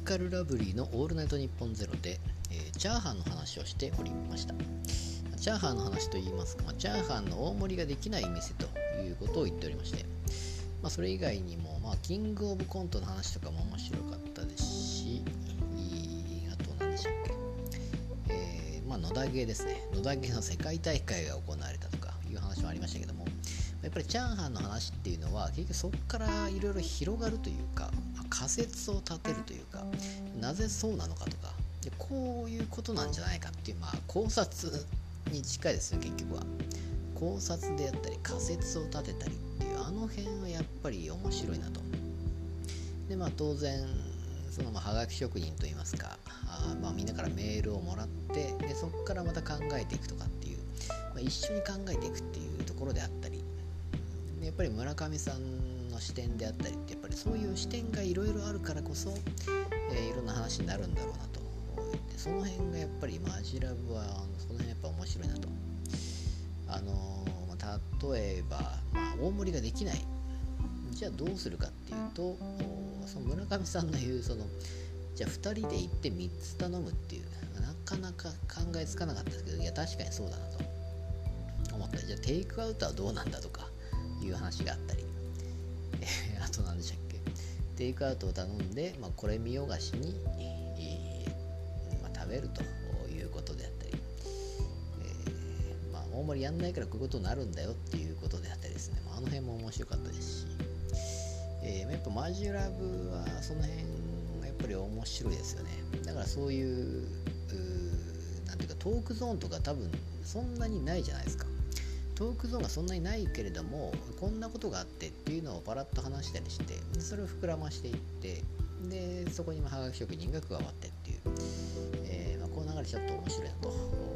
カルラブリーの「オールナイトニッポンゼロで、えー、チャーハンの話をしておりました。チャーハンの話といいますか、まあ、チャーハンの大盛りができない店ということを言っておりまして、まあ、それ以外にも、まあ、キングオブコントの話とかも面白かったですしあと何でしたっけ、えー、まあ、野田芸ですね。野田芸の世界大会が行われたとかいう話もありましたけどもやっぱりチャーハンの話っていうのは結局そこからいろいろ広がるというか仮説を立てるというかなぜそうなのかとかでこういうことなんじゃないかっていう、まあ、考察に近いですよ結局は。考察であったり仮説を立てたりっていうあの辺はやっぱり面白いなと。でまあ当然そのまあはがき職人といいますかあまあみんなからメールをもらってでそこからまた考えていくとかっていう、まあ、一緒に考えていくっていうところであったり。やっぱり村上さんの視点であったりってやっぱりそういう視点がいろいろあるからこそ、えー、いろんな話になるんだろうなとその辺がやっぱりマジラブはその辺やっぱ面白いなと。あのー、例えば、まあ、大盛りができない。じゃあどうするかっていうとその村上さんの言うそのじゃあ2人で行って3つ頼むっていうなかなか考えつかなかったですけどいや確かにそうだなと思った。じゃあテイクアウトはどうなんだとかいう話があったり、あと何でしたっけ？テイクアウトを頼んで、まあ、これ見よがしに、まあ、食べるということであったり、えー、まあ、大盛りやんないからこういうことになるんだよっていうことであったりですね、まあ、あの辺も面白かったですし、えー、やっぱマジラブはその辺がやっぱり面白いですよね。だからそういう何ていうかトークゾーンとか多分そんなにないじゃないですか。トークゾーンがそんなにないけれどもこんなことがあってっていうのをパラッと話したりしてそれを膨らましていってでそこにはがき職人が加わってっていう、えーまあ、この流れちょっと面白いなと